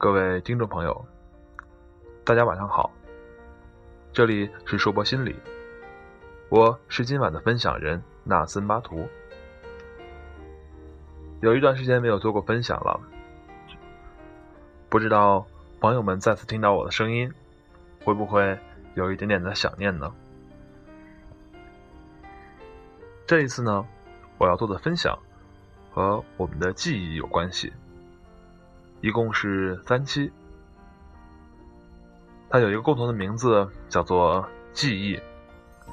各位听众朋友，大家晚上好。这里是说博心理，我是今晚的分享人纳森巴图。有一段时间没有做过分享了，不知道朋友们再次听到我的声音，会不会有一点点的想念呢？这一次呢，我要做的分享和我们的记忆有关系。一共是三期，它有一个共同的名字，叫做“记忆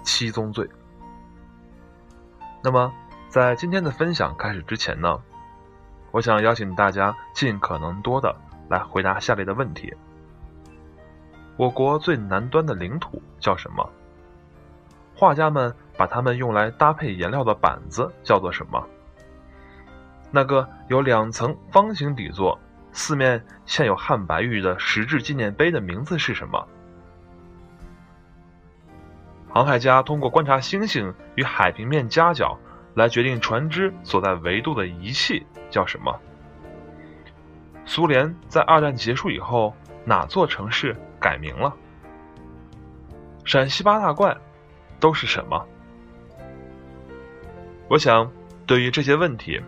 七宗罪”。那么，在今天的分享开始之前呢，我想邀请大家尽可能多的来回答下列的问题：我国最南端的领土叫什么？画家们把它们用来搭配颜料的板子叫做什么？那个有两层方形底座？四面嵌有汉白玉的石质纪念碑的名字是什么？航海家通过观察星星与海平面夹角来决定船只所在维度的仪器叫什么？苏联在二战结束以后哪座城市改名了？陕西八大怪都是什么？我想，对于这些问题，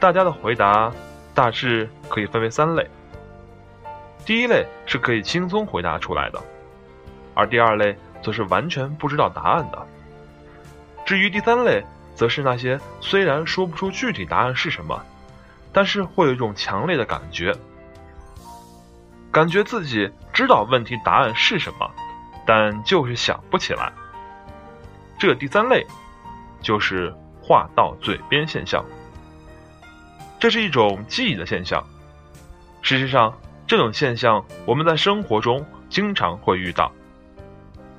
大家的回答。大致可以分为三类。第一类是可以轻松回答出来的，而第二类则是完全不知道答案的。至于第三类，则是那些虽然说不出具体答案是什么，但是会有一种强烈的感觉，感觉自己知道问题答案是什么，但就是想不起来。这第三类就是话到嘴边现象。这是一种记忆的现象。事实上，这种现象我们在生活中经常会遇到，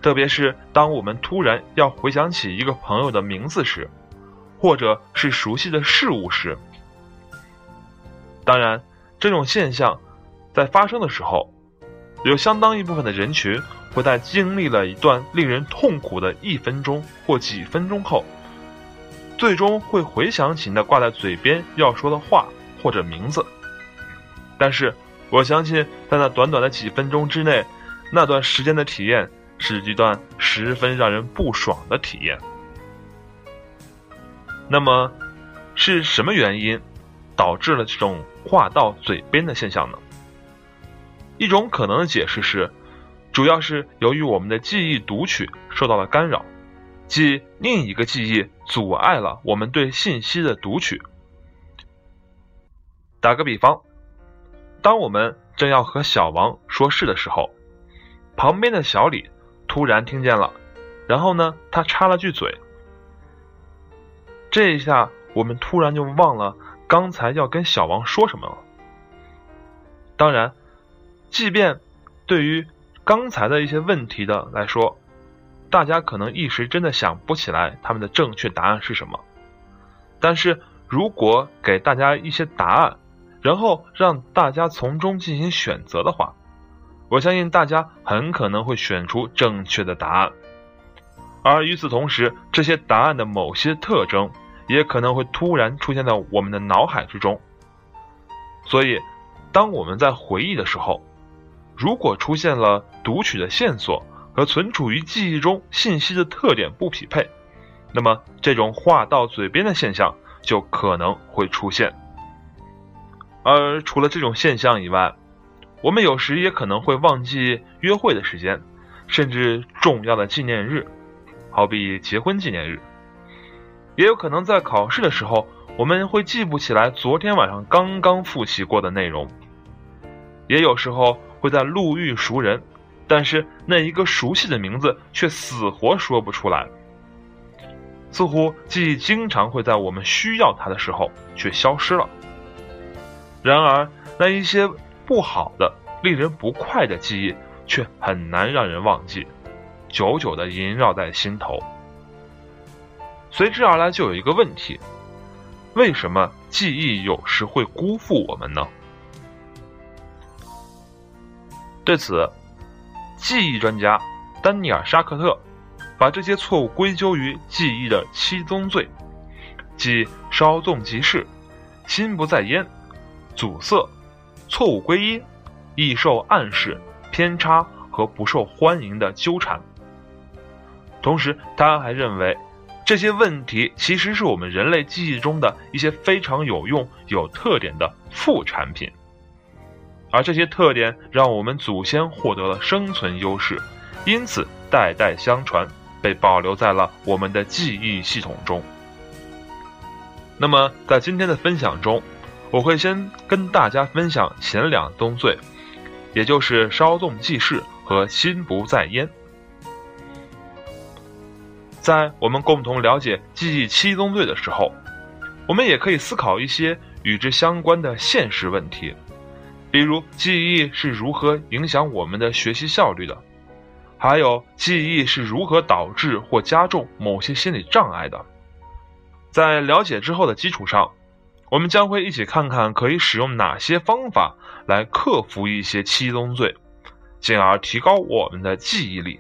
特别是当我们突然要回想起一个朋友的名字时，或者是熟悉的事物时。当然，这种现象在发生的时候，有相当一部分的人群会在经历了一段令人痛苦的一分钟或几分钟后。最终会回想起那挂在嘴边要说的话或者名字，但是我相信，在那短短的几分钟之内，那段时间的体验是一段十分让人不爽的体验。那么，是什么原因导致了这种话到嘴边的现象呢？一种可能的解释是，主要是由于我们的记忆读取受到了干扰。即另一个记忆阻碍了我们对信息的读取。打个比方，当我们正要和小王说事的时候，旁边的小李突然听见了，然后呢，他插了句嘴。这一下，我们突然就忘了刚才要跟小王说什么了。当然，即便对于刚才的一些问题的来说。大家可能一时真的想不起来他们的正确答案是什么，但是如果给大家一些答案，然后让大家从中进行选择的话，我相信大家很可能会选出正确的答案。而与此同时，这些答案的某些特征也可能会突然出现在我们的脑海之中。所以，当我们在回忆的时候，如果出现了读取的线索，和存储于记忆中信息的特点不匹配，那么这种话到嘴边的现象就可能会出现。而除了这种现象以外，我们有时也可能会忘记约会的时间，甚至重要的纪念日，好比结婚纪念日。也有可能在考试的时候，我们会记不起来昨天晚上刚刚复习过的内容。也有时候会在路遇熟人。但是那一个熟悉的名字却死活说不出来，似乎记忆经常会在我们需要它的时候却消失了。然而，那一些不好的、令人不快的记忆却很难让人忘记，久久的萦绕在心头。随之而来就有一个问题：为什么记忆有时会辜负我们呢？对此。记忆专家丹尼尔·沙克特把这些错误归咎于记忆的七宗罪，即稍纵即逝、心不在焉、阻塞、错误归因、易受暗示、偏差和不受欢迎的纠缠。同时，他还认为，这些问题其实是我们人类记忆中的一些非常有用、有特点的副产品，而这些特点让我们祖先获得了生存优势，因此代代相传，被保留在了我们的记忆系统中。那么，在今天的分享中，我会先跟大家分享前两宗罪，也就是稍纵即逝和心不在焉。在我们共同了解记忆七宗罪的时候，我们也可以思考一些与之相关的现实问题，比如记忆是如何影响我们的学习效率的，还有记忆是如何导致或加重某些心理障碍的。在了解之后的基础上，我们将会一起看看可以使用哪些方法来克服一些七宗罪，进而提高我们的记忆力。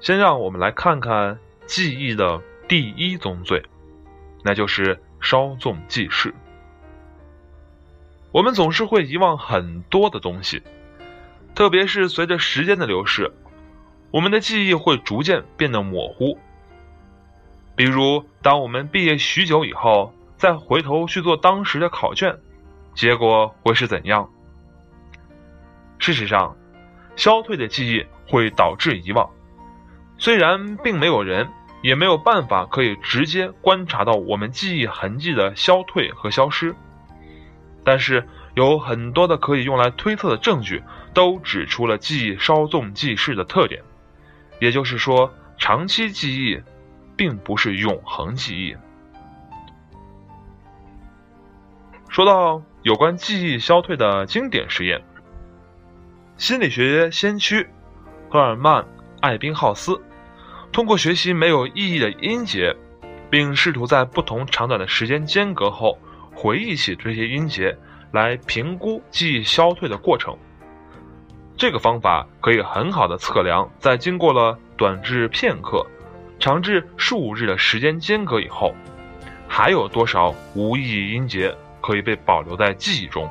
先让我们来看看记忆的第一宗罪，那就是稍纵即逝。我们总是会遗忘很多的东西，特别是随着时间的流逝，我们的记忆会逐渐变得模糊。比如，当我们毕业许久以后，再回头去做当时的考卷，结果会是怎样？事实上，消退的记忆会导致遗忘。虽然并没有人，也没有办法可以直接观察到我们记忆痕迹的消退和消失，但是有很多的可以用来推测的证据都指出了记忆稍纵即逝的特点。也就是说，长期记忆并不是永恒记忆。说到有关记忆消退的经典实验，心理学先驱赫尔曼·艾宾浩斯。通过学习没有意义的音节，并试图在不同长短的时间间隔后回忆起这些音节，来评估记忆消退的过程。这个方法可以很好的测量，在经过了短至片刻、长至数日的时间间隔以后，还有多少无意义音节可以被保留在记忆中。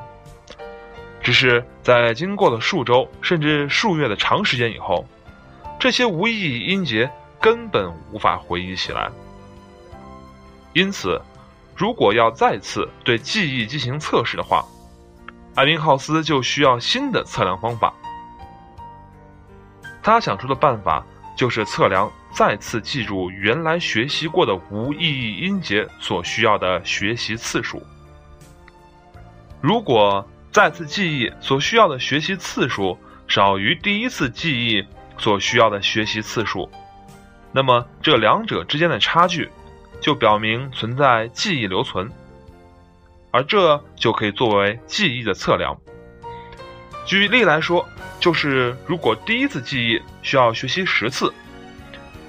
只是在经过了数周甚至数月的长时间以后，这些无意义音节。根本无法回忆起来。因此，如果要再次对记忆进行测试的话，艾宾浩斯就需要新的测量方法。他想出的办法就是测量再次记住原来学习过的无意义音节所需要的学习次数。如果再次记忆所需要的学习次数少于第一次记忆所需要的学习次数，那么这两者之间的差距，就表明存在记忆留存，而这就可以作为记忆的测量。举例来说，就是如果第一次记忆需要学习十次，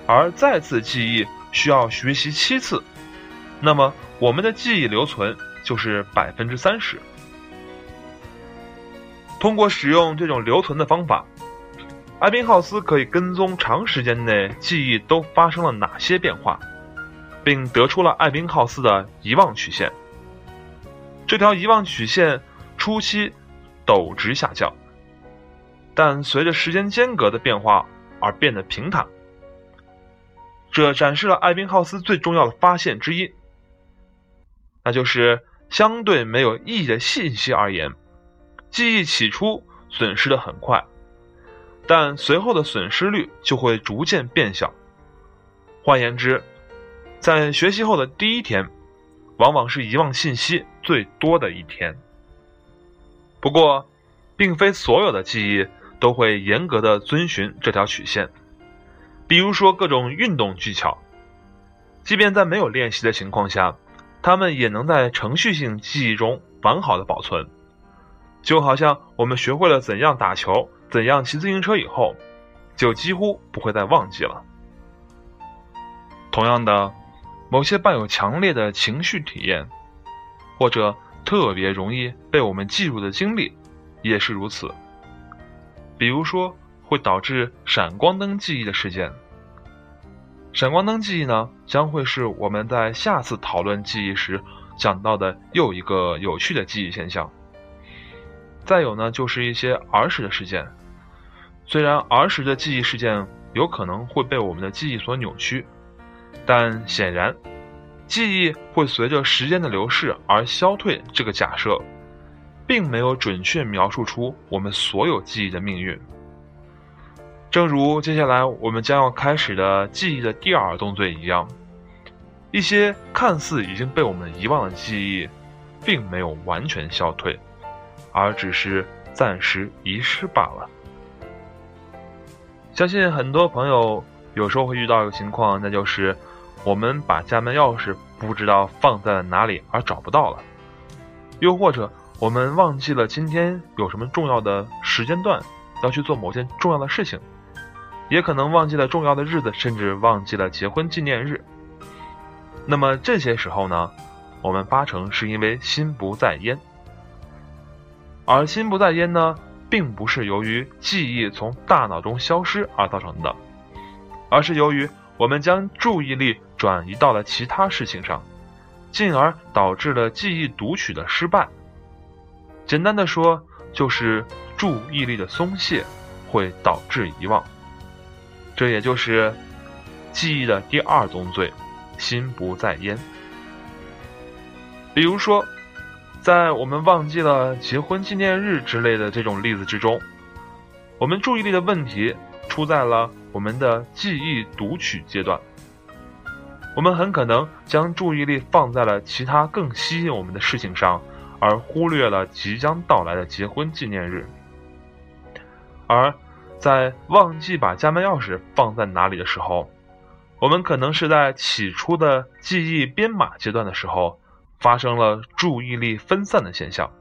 而再次记忆需要学习七次，那么我们的记忆留存就是百分之三十。通过使用这种留存的方法。艾宾浩斯可以跟踪长时间内记忆都发生了哪些变化，并得出了艾宾浩斯的遗忘曲线。这条遗忘曲线初期陡直下降，但随着时间间隔的变化而变得平坦。这展示了艾宾浩斯最重要的发现之一，那就是相对没有意义的信息而言，记忆起初损失的很快。但随后的损失率就会逐渐变小。换言之，在学习后的第一天，往往是遗忘信息最多的一天。不过，并非所有的记忆都会严格的遵循这条曲线。比如说，各种运动技巧，即便在没有练习的情况下，他们也能在程序性记忆中完好的保存。就好像我们学会了怎样打球。怎样骑自行车以后，就几乎不会再忘记了。同样的，某些伴有强烈的情绪体验，或者特别容易被我们记住的经历，也是如此。比如说，会导致闪光灯记忆的事件，闪光灯记忆呢，将会是我们在下次讨论记忆时讲到的又一个有趣的记忆现象。再有呢，就是一些儿时的事件。虽然儿时的记忆事件有可能会被我们的记忆所扭曲，但显然，记忆会随着时间的流逝而消退这个假设，并没有准确描述出我们所有记忆的命运。正如接下来我们将要开始的记忆的第二动作一样，一些看似已经被我们遗忘的记忆，并没有完全消退。而只是暂时遗失罢了。相信很多朋友有时候会遇到一个情况，那就是我们把家门钥匙不知道放在了哪里而找不到了，又或者我们忘记了今天有什么重要的时间段要去做某件重要的事情，也可能忘记了重要的日子，甚至忘记了结婚纪念日。那么这些时候呢，我们八成是因为心不在焉。而心不在焉呢，并不是由于记忆从大脑中消失而造成的，而是由于我们将注意力转移到了其他事情上，进而导致了记忆读取的失败。简单的说，就是注意力的松懈会导致遗忘，这也就是记忆的第二宗罪——心不在焉。比如说。在我们忘记了结婚纪念日之类的这种例子之中，我们注意力的问题出在了我们的记忆读取阶段。我们很可能将注意力放在了其他更吸引我们的事情上，而忽略了即将到来的结婚纪念日。而在忘记把家门钥匙放在哪里的时候，我们可能是在起初的记忆编码阶段的时候。发生了注意力分散的现象，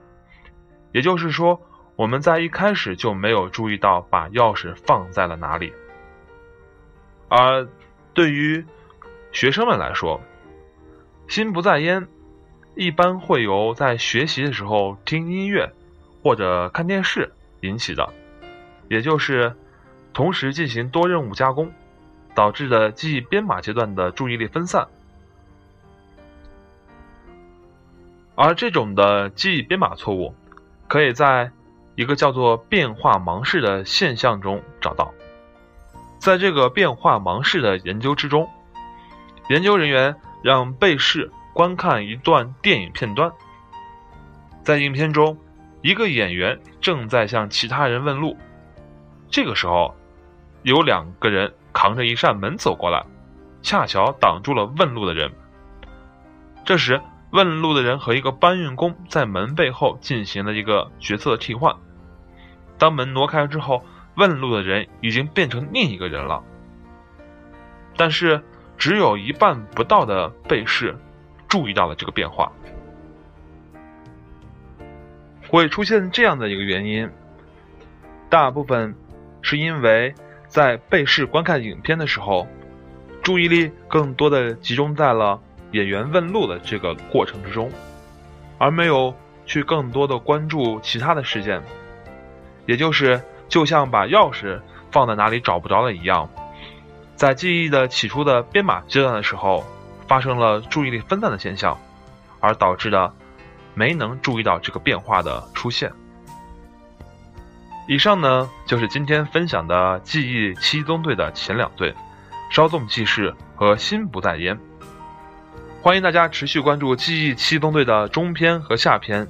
也就是说，我们在一开始就没有注意到把钥匙放在了哪里。而对于学生们来说，心不在焉，一般会由在学习的时候听音乐或者看电视引起的，也就是同时进行多任务加工导致的记忆编码阶段的注意力分散。而这种的记忆编码错误，可以在一个叫做变化盲视的现象中找到。在这个变化盲视的研究之中，研究人员让被试观看一段电影片段，在影片中，一个演员正在向其他人问路，这个时候，有两个人扛着一扇门走过来，恰巧挡住了问路的人。这时。问路的人和一个搬运工在门背后进行了一个角色替换。当门挪开之后，问路的人已经变成另一个人了。但是，只有一半不到的被试注意到了这个变化。会出现这样的一个原因，大部分是因为在被试观看影片的时候，注意力更多的集中在了。演员问路的这个过程之中，而没有去更多的关注其他的事件，也就是就像把钥匙放在哪里找不着了一样，在记忆的起初的编码阶段的时候，发生了注意力分散的现象，而导致的没能注意到这个变化的出现。以上呢就是今天分享的记忆七宗罪的前两罪：稍纵即逝和心不在焉。欢迎大家持续关注《记忆七宗罪》的中篇和下篇。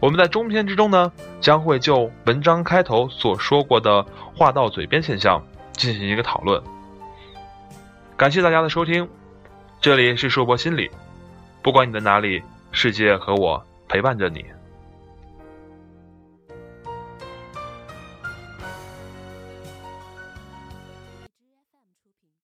我们在中篇之中呢，将会就文章开头所说过的“话到嘴边”现象进行一个讨论。感谢大家的收听，这里是硕博心理，不管你在哪里，世界和我陪伴着你。